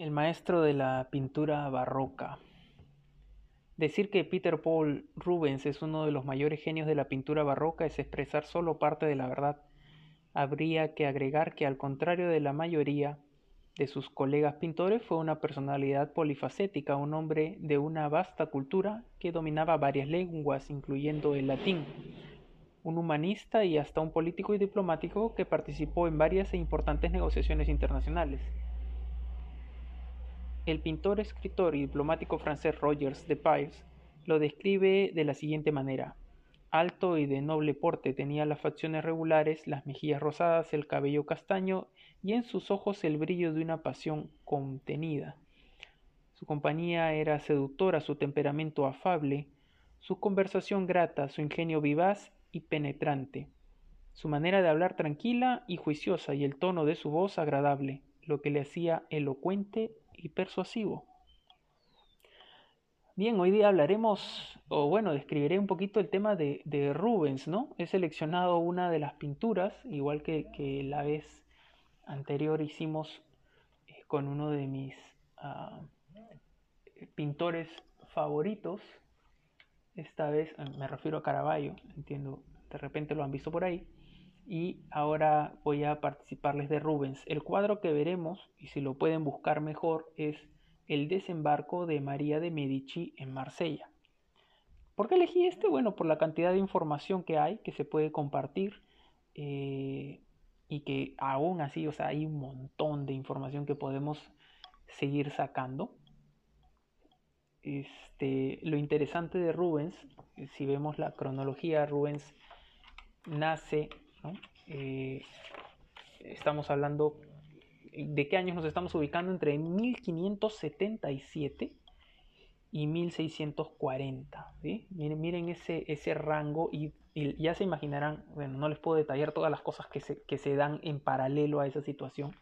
el maestro de la pintura barroca. Decir que Peter Paul Rubens es uno de los mayores genios de la pintura barroca es expresar solo parte de la verdad. Habría que agregar que al contrario de la mayoría de sus colegas pintores fue una personalidad polifacética, un hombre de una vasta cultura que dominaba varias lenguas, incluyendo el latín, un humanista y hasta un político y diplomático que participó en varias e importantes negociaciones internacionales. El pintor, escritor y diplomático francés Rogers de Pires lo describe de la siguiente manera. Alto y de noble porte, tenía las facciones regulares, las mejillas rosadas, el cabello castaño y en sus ojos el brillo de una pasión contenida. Su compañía era seductora, su temperamento afable, su conversación grata, su ingenio vivaz y penetrante, su manera de hablar tranquila y juiciosa y el tono de su voz agradable, lo que le hacía elocuente y persuasivo. Bien, hoy día hablaremos, o bueno, describiré un poquito el tema de, Rubens, ¿no? He seleccionado una de las pinturas, igual que, la vez anterior hicimos eh, con uno de mis ah, pintores favoritos. Esta vez eh, me refiero a Caravaggio, entiendo, de repente lo han visto por ahí. Y ahora voy a participarles de Rubens. El cuadro que veremos, y si lo pueden buscar mejor, es El desembarco de María de Medici en Marsella. ¿Por qué elegí este? Bueno, por la cantidad de información que hay, que se puede compartir. Eh, y que aún así, o sea, hay un montón de información que podemos seguir sacando. Este, lo interesante de Rubens, si vemos la cronología, Rubens nace eh, estamos hablando de qué años nos estamos ubicando entre 1577 y 1640. Miren, miren ese, ese rango y, ya se imaginarán, bueno, no les puedo detallar todas las cosas que se, que se dan en paralelo a esa situación,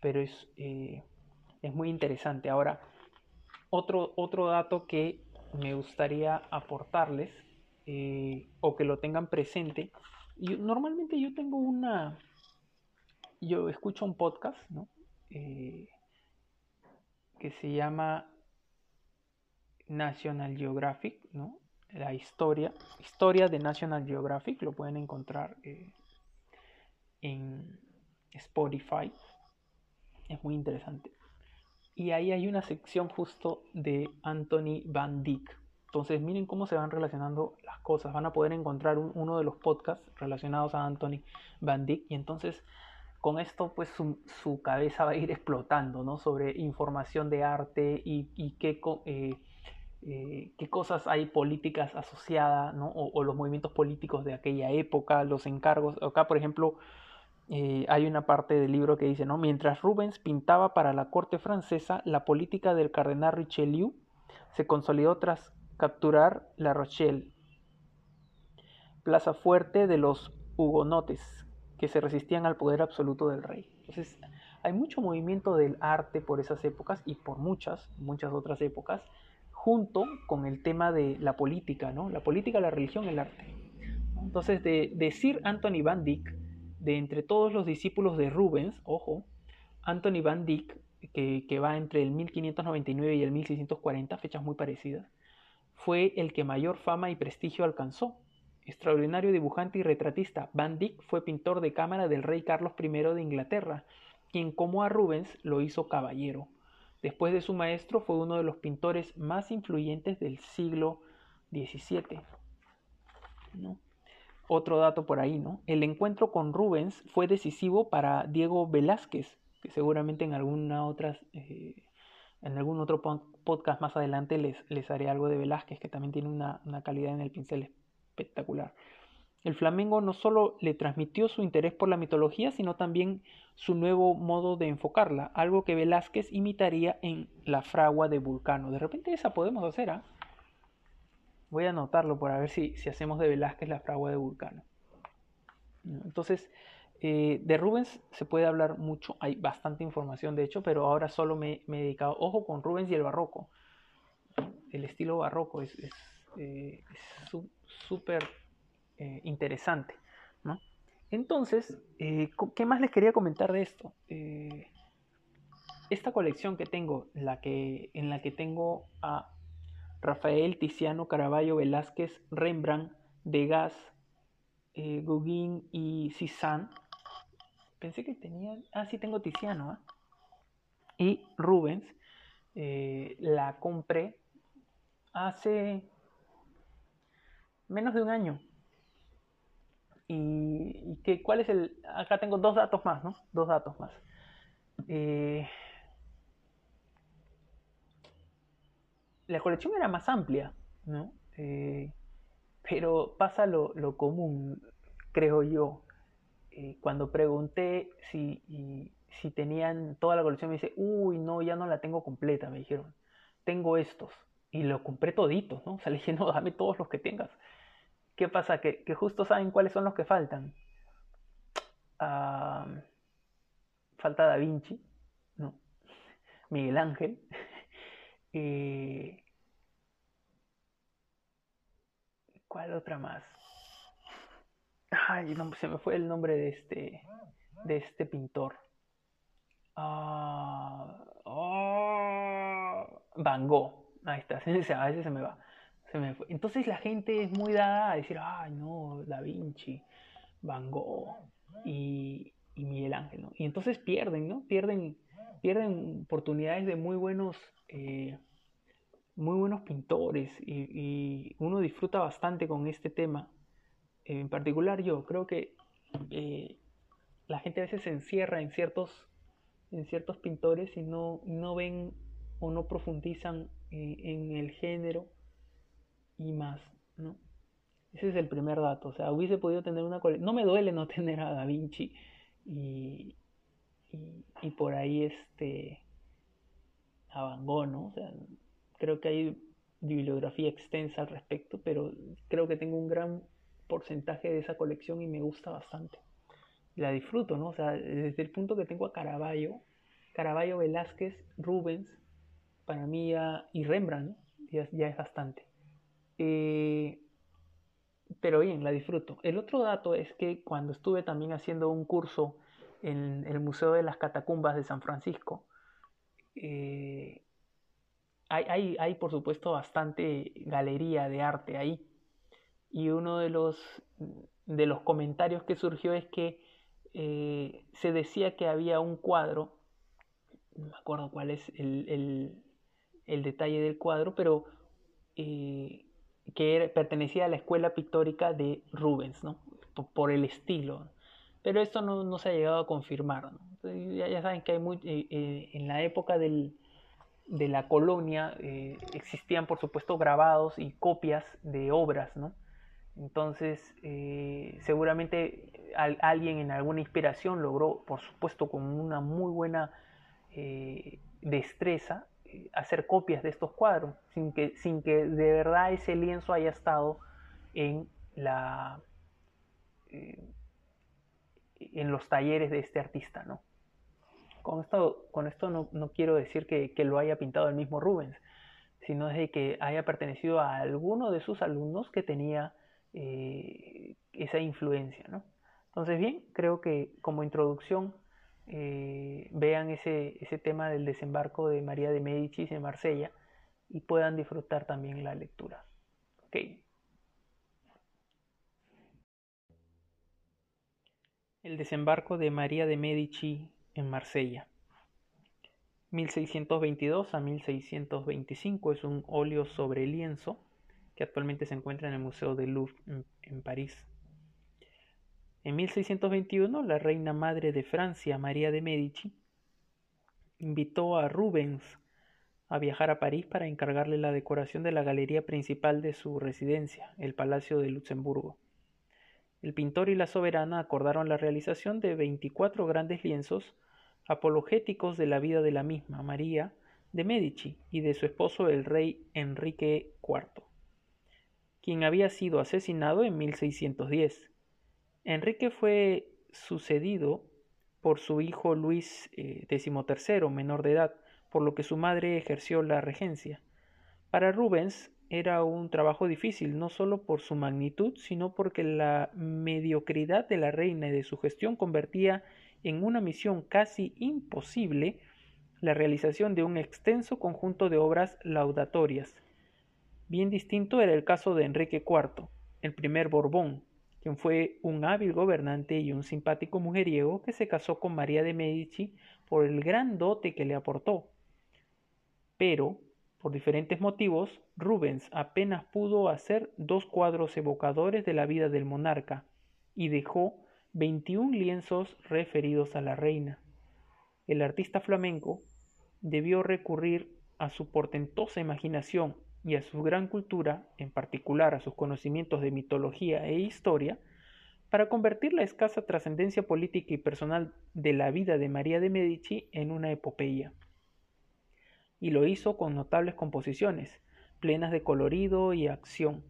pero es, eh, es muy interesante. Ahora, otro, otro dato que me gustaría aportarles eh, o que lo tengan presente normalmente yo tengo una, yo escucho un podcast, ¿no? Eh, que se llama National Geographic, ¿no? La historia, historia de National Geographic, lo pueden encontrar eh, en Spotify. Es muy interesante. Y ahí hay una sección justo de Anthony Van Dyck. Entonces miren cómo se van relacionando las cosas. Van a poder encontrar uno de los podcasts relacionados a Anthony Van Dyck y entonces con esto pues su, cabeza va a ir explotando ¿no? sobre información de arte y, qué, eh, eh, qué cosas hay políticas asociadas ¿no? o, los movimientos políticos de aquella época, los encargos. Acá por ejemplo eh, hay una parte del libro que dice, ¿no? mientras Rubens pintaba para la corte francesa, la política del cardenal Richelieu se consolidó tras capturar La Rochelle, plaza fuerte de los hugonotes que se resistían al poder absoluto del rey. Entonces, hay mucho movimiento del arte por esas épocas y por muchas, muchas otras épocas, junto con el tema de la política, ¿no? La política, la religión, el arte. Entonces, de, decir Anthony Van Dyck, de entre todos los discípulos de Rubens, ojo, Anthony Van Dyck, que, que va entre el 1599 y el 1640, fechas muy parecidas, fue el que mayor fama y prestigio alcanzó. Extraordinario dibujante y retratista, Van Dyck fue pintor de cámara del rey Carlos I de Inglaterra, quien como a Rubens lo hizo caballero. Después de su maestro fue uno de los pintores más influyentes del siglo XVII. Otro dato por ahí, ¿no? El encuentro con Rubens fue decisivo para Diego Velázquez, que seguramente en alguna otra eh, en algún otro podcast más adelante les, les haré algo de Velázquez, que también tiene una, calidad en el pincel espectacular. El Flamengo no solo le transmitió su interés por la mitología, sino también su nuevo modo de enfocarla, algo que Velázquez imitaría en La fragua de Vulcano. De repente esa podemos hacer, ¿ah? Voy a anotarlo para ver si, si hacemos de Velázquez la fragua de Vulcano. Entonces, eh, de Rubens se puede hablar mucho, hay bastante información de hecho, pero ahora solo me, he dedicado, ojo con Rubens y el barroco. El estilo barroco es eh, súper eh, interesante. Entonces, ¿qué más les quería comentar de esto? esta colección que tengo, la que, en la que tengo a Rafael, Tiziano, Caravaggio, Velázquez, Rembrandt, Degas, Gauguin y Cézanne. Pensé que tenía... Ah, sí, tengo Tiziano. ¿ah? Y Rubens. Eh, la compré hace menos de un año. Y, que, cuál es el... Acá tengo dos datos más, ¿no? Dos datos más. Eh, la colección era más amplia, ¿no? Eh, pero pasa lo, común, creo yo. Eh, cuando pregunté si, si tenían toda la colección, me dice, uy, no, ya no la tengo completa, me dijeron. Tengo estos. Y lo compré toditos, ¿no? O sea, le dije, no, dame todos los que tengas. ¿Qué pasa? Que, justo saben cuáles son los que faltan. Ah, falta Da Vinci, ¿no? Miguel Ángel. Eh, ¿Cuál otra más? Ay, se me fue el nombre de este, de este pintor. Ah, oh, Van Gogh. Ahí está, a veces se me va. Entonces la gente es muy dada a decir, ay no, Da Vinci, Van Gogh y, Miguel Ángel, ¿no? Y entonces pierden, ¿no? Pierden, pierden oportunidades de muy buenos, eh, muy buenos pintores y, uno disfruta bastante con este tema. En particular yo creo que eh, la gente a veces se encierra en ciertos, en ciertos pintores y no, no ven o no profundizan eh, en el género y más, ¿no? Ese es el primer dato. O sea, hubiese podido tener una. No me duele no tener a Da Vinci y, y, por ahí este a Van Gogh, ¿no? O sea, creo que hay bibliografía extensa al respecto, pero creo que tengo un gran porcentaje de esa colección y me gusta bastante. La disfruto, ¿no? O sea, desde el punto que tengo a Caravaggio, Caravaggio, Velázquez, Rubens, para mí ya, y Rembrandt, ya, ya es bastante. Eh, pero bien, la disfruto. El otro dato es que cuando estuve también haciendo un curso en el Museo de las Catacumbas de San Francisco, eh, hay, hay, por supuesto bastante galería de arte ahí. Y uno de los, de los comentarios que surgió es que eh, se decía que había un cuadro, no me acuerdo cuál es el, el, detalle del cuadro, pero que pertenecía a la escuela pictórica de Rubens, ¿no? por, el estilo. Pero esto no, se ha llegado a confirmar. Ya, saben que hay muy, eh, eh, en la época del, de la colonia eh, existían, por supuesto, grabados y copias de obras. ¿no? Entonces, seguramente alguien en alguna inspiración logró, por supuesto, con una muy buena destreza, hacer copias de estos cuadros, sin que, sin que de verdad ese lienzo haya estado en, la, eh, en los talleres de este artista. ¿no? Con esto, con esto no, quiero decir que, lo haya pintado el mismo Rubens, sino de que haya pertenecido a alguno de sus alumnos que tenía eh, esa influencia. ¿no? Entonces, bien, creo que como introducción eh, vean ese, ese tema del desembarco de María de Médicis en Marsella y puedan disfrutar también la lectura. El desembarco de María de Medici en Marsella. 1622 a 1625 es un óleo sobre lienzo que actualmente se encuentra en el Museo del Louvre en París. En 1621, la reina madre de Francia, María de Medici, invitó a Rubens a viajar a París para encargarle la decoración de la galería principal de su residencia, el Palacio de Luxemburgo. El pintor y la soberana acordaron la realización de 24 grandes lienzos apologéticos de la vida de la misma María de Medici y de su esposo el rey Enrique IV, quien había sido asesinado en 1610 Enrique fue sucedido por su hijo Luis XIII, eh, menor de edad, por lo que su madre ejerció la regencia. Para Rubens era un trabajo difícil, no solo por su magnitud, sino porque la mediocridad de la reina y de su gestión convertía en una misión casi imposible la realización de un extenso conjunto de obras laudatorias. Bien distinto era el caso de Enrique IV, el primer Borbón, quien fue un hábil gobernante y un simpático mujeriego que se casó con María de Medici por el gran dote que le aportó. Pero, por diferentes motivos, Rubens apenas pudo hacer dos cuadros evocadores de la vida del monarca y dejó 21 lienzos referidos a la reina. El artista flamenco debió recurrir a su portentosa imaginación y a su gran cultura, en particular a sus conocimientos de mitología e historia, para convertir la escasa trascendencia política y personal de la vida de María de Medici en una epopeya. Y lo hizo con notables composiciones, plenas de colorido y acción,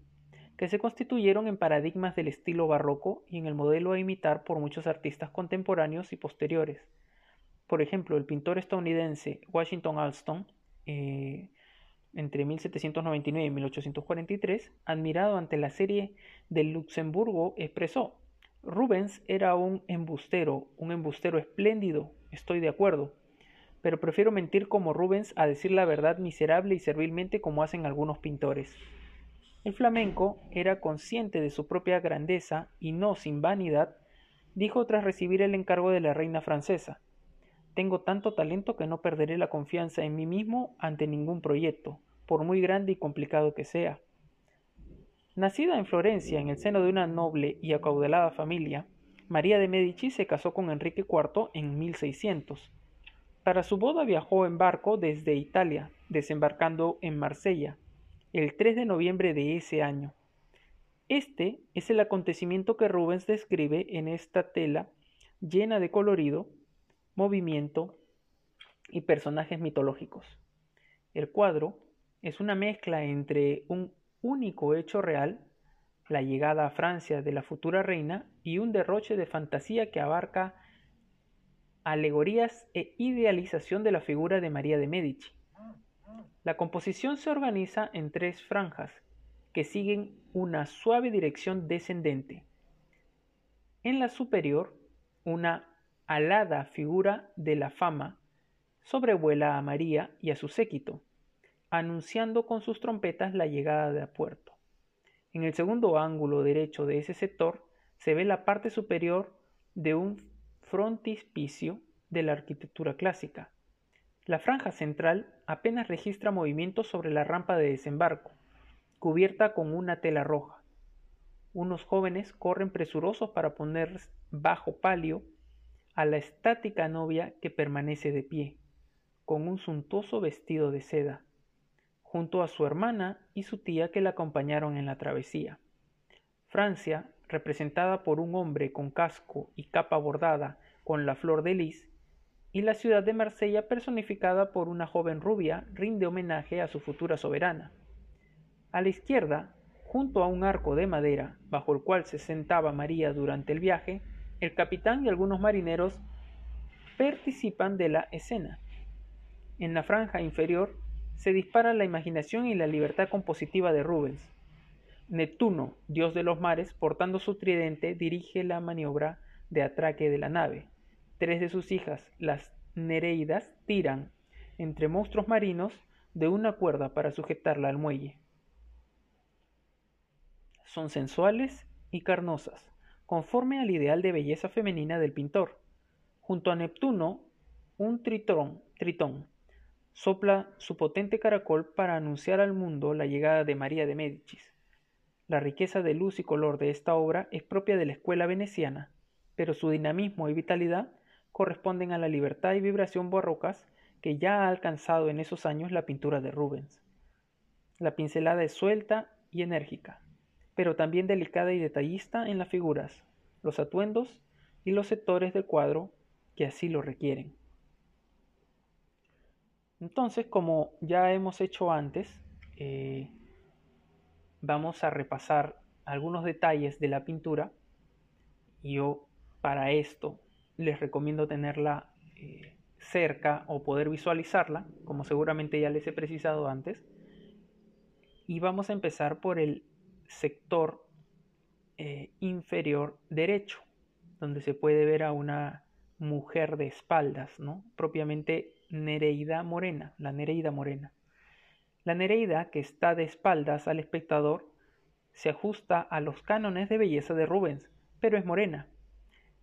que se constituyeron en paradigmas del estilo barroco y en el modelo a imitar por muchos artistas contemporáneos y posteriores. Por ejemplo, el pintor estadounidense Washington Alston eh, entre 1799 y 1843, admirado ante la serie del Luxemburgo, expresó, Rubens era un embustero, un embustero espléndido, estoy de acuerdo, pero prefiero mentir como Rubens a decir la verdad miserable y servilmente como hacen algunos pintores. El flamenco era consciente de su propia grandeza y no sin vanidad, dijo tras recibir el encargo de la reina francesa, tengo tanto talento que no perderé la confianza en mí mismo ante ningún proyecto por muy grande y complicado que sea. Nacida en Florencia en el seno de una noble y acaudalada familia, María de Medici se casó con Enrique IV en 1600. Para su boda viajó en barco desde Italia, desembarcando en Marsella, el 3 de noviembre de ese año. Este es el acontecimiento que Rubens describe en esta tela llena de colorido, movimiento y personajes mitológicos. El cuadro es una mezcla entre un único hecho real, la llegada a Francia de la futura reina, y un derroche de fantasía que abarca alegorías e idealización de la figura de María de Medici. La composición se organiza en tres franjas que siguen una suave dirección descendente. En la superior, una alada figura de la fama sobrevuela a María y a su séquito, anunciando con sus trompetas la llegada de a puerto. En el segundo ángulo derecho de ese sector se ve la parte superior de un frontispicio de la arquitectura clásica. La franja central apenas registra movimientos sobre la rampa de desembarco, cubierta con una tela roja. Unos jóvenes corren presurosos para poner bajo palio a la estática novia que permanece de pie, con un suntuoso vestido de seda junto a su hermana y su tía que la acompañaron en la travesía. Francia, representada por un hombre con casco y capa bordada con la flor de lis, y la ciudad de Marsella personificada por una joven rubia rinde homenaje a su futura soberana. A la izquierda, junto a un arco de madera bajo el cual se sentaba María durante el viaje, el capitán y algunos marineros participan de la escena. En la franja inferior se dispara la imaginación y la libertad compositiva de Rubens. Neptuno, dios de los mares, portando su tridente, dirige la maniobra de atraque de la nave. Tres de sus hijas, las Nereidas, tiran, entre monstruos marinos, de una cuerda para sujetarla al muelle. Son sensuales y carnosas, conforme al ideal de belleza femenina del pintor. Junto a Neptuno, un tritón, tritón sopla su potente caracol para anunciar al mundo la llegada de María de Médicis. La riqueza de luz y color de esta obra es propia de la escuela veneciana, pero su dinamismo y vitalidad corresponden a la libertad y vibración barrocas que ya ha alcanzado en esos años la pintura de Rubens. La pincelada es suelta y enérgica, pero también delicada y detallista en las figuras, los atuendos y los sectores del cuadro que así lo requieren. Entonces, como ya hemos hecho antes, eh, vamos a repasar algunos detalles de la pintura. Yo para esto les recomiendo tenerla eh, cerca o poder visualizarla, como seguramente ya les he precisado antes. Y vamos a empezar por el sector eh, inferior derecho, donde se puede ver a una mujer de espaldas, ¿no? Propiamente Nereida Morena, la Nereida Morena. La Nereida, que está de espaldas al espectador, se ajusta a los cánones de belleza de Rubens, pero es morena.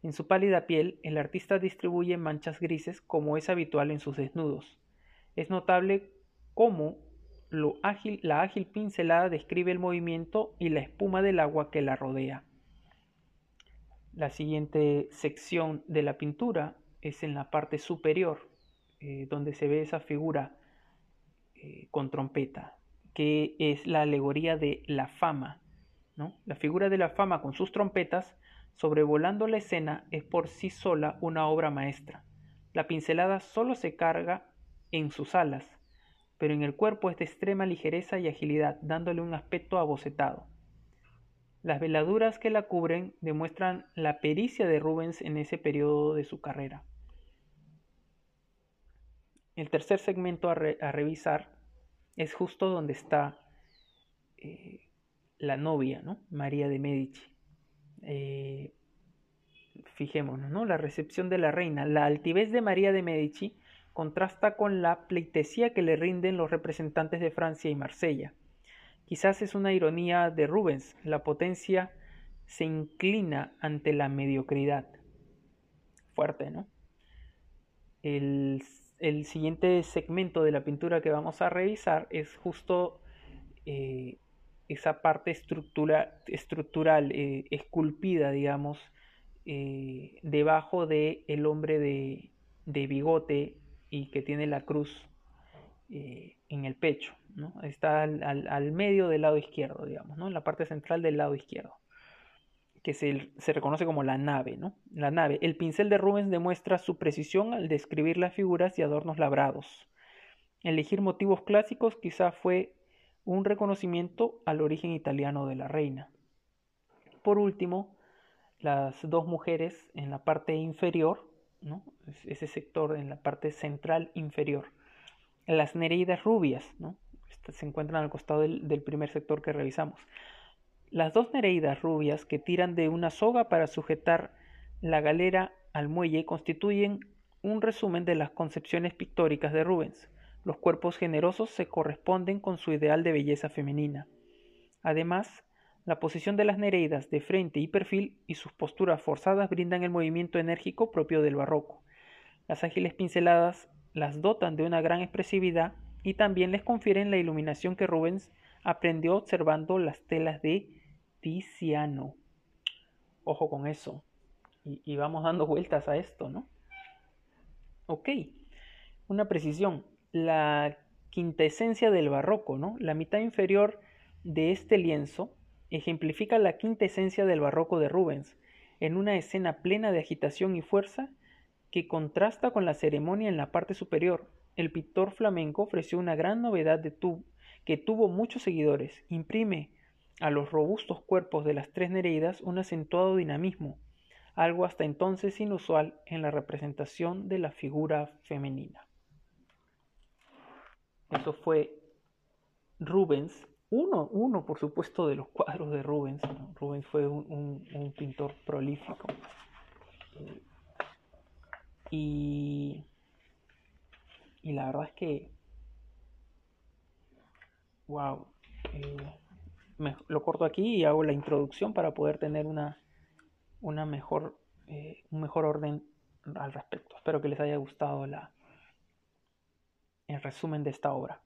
En su pálida piel, el artista distribuye manchas grises como es habitual en sus desnudos. Es notable cómo ágil, la ágil pincelada describe el movimiento y la espuma del agua que la rodea. La siguiente sección de la pintura es en la parte superior, eh, donde se ve esa figura eh, con trompeta, que es la alegoría de la fama. La figura de la fama con sus trompetas, sobrevolando la escena, es por sí sola una obra maestra. La pincelada solo se carga en sus alas, pero en el cuerpo es de extrema ligereza y agilidad, dándole un aspecto abocetado. Las veladuras que la cubren demuestran la pericia de Rubens en ese periodo de su carrera. El tercer segmento a, revisar es justo donde está eh, la novia, ¿no? María de Medici. Eh, fijémonos, ¿no? La recepción de la reina. La altivez de María de Medici contrasta con la pleitesía que le rinden los representantes de Francia y Marsella. Quizás es una ironía de Rubens, la potencia se inclina ante la mediocridad. Fuerte, ¿no? El, siguiente segmento de la pintura que vamos a revisar es justo eh, esa parte estructura, estructural, eh, esculpida, digamos, eh, debajo del el hombre de bigote y que tiene la cruz eh, en el pecho. Está al, medio del lado izquierdo, digamos, ¿no? en la parte central del lado izquierdo, que se, se, reconoce como la nave. ¿no? La nave. El pincel de Rubens demuestra su precisión al describir las figuras y adornos labrados. Elegir motivos clásicos quizá fue un reconocimiento al origen italiano de la reina. Por último, las dos mujeres en la parte inferior ese sector en la parte central inferior. Las nereidas rubias, se encuentran al costado del, del primer sector que revisamos. Las dos nereidas rubias que tiran de una soga para sujetar la galera al muelle constituyen un resumen de las concepciones pictóricas de Rubens. Los cuerpos generosos se corresponden con su ideal de belleza femenina. Además, la posición de las nereidas de frente y perfil y sus posturas forzadas brindan el movimiento enérgico propio del barroco. Las ágiles pinceladas las dotan de una gran expresividad y también les confieren la iluminación que Rubens aprendió observando las telas de Tiziano. Ojo con eso. Y, vamos dando vueltas a esto, ¿no? Ok. Una precisión. La quintesencia del barroco, ¿no? La mitad inferior de este lienzo ejemplifica la quinta esencia del barroco de Rubens, en una escena plena de agitación y fuerza que contrasta con la ceremonia en la parte superior. El pintor flamenco ofreció una gran novedad de que tuvo muchos seguidores. Imprime a los robustos cuerpos de las tres Nereidas un acentuado dinamismo, algo hasta entonces inusual en la representación de la figura femenina. Eso fue Rubens uno, uno, por supuesto, de los cuadros de Rubens. Rubens fue un, pintor prolífico. Y, y la verdad es que, wow, eh, lo corto aquí y hago la introducción para poder tener una, una mejor, eh, un mejor orden al respecto. Espero que les haya gustado la, el resumen de esta obra.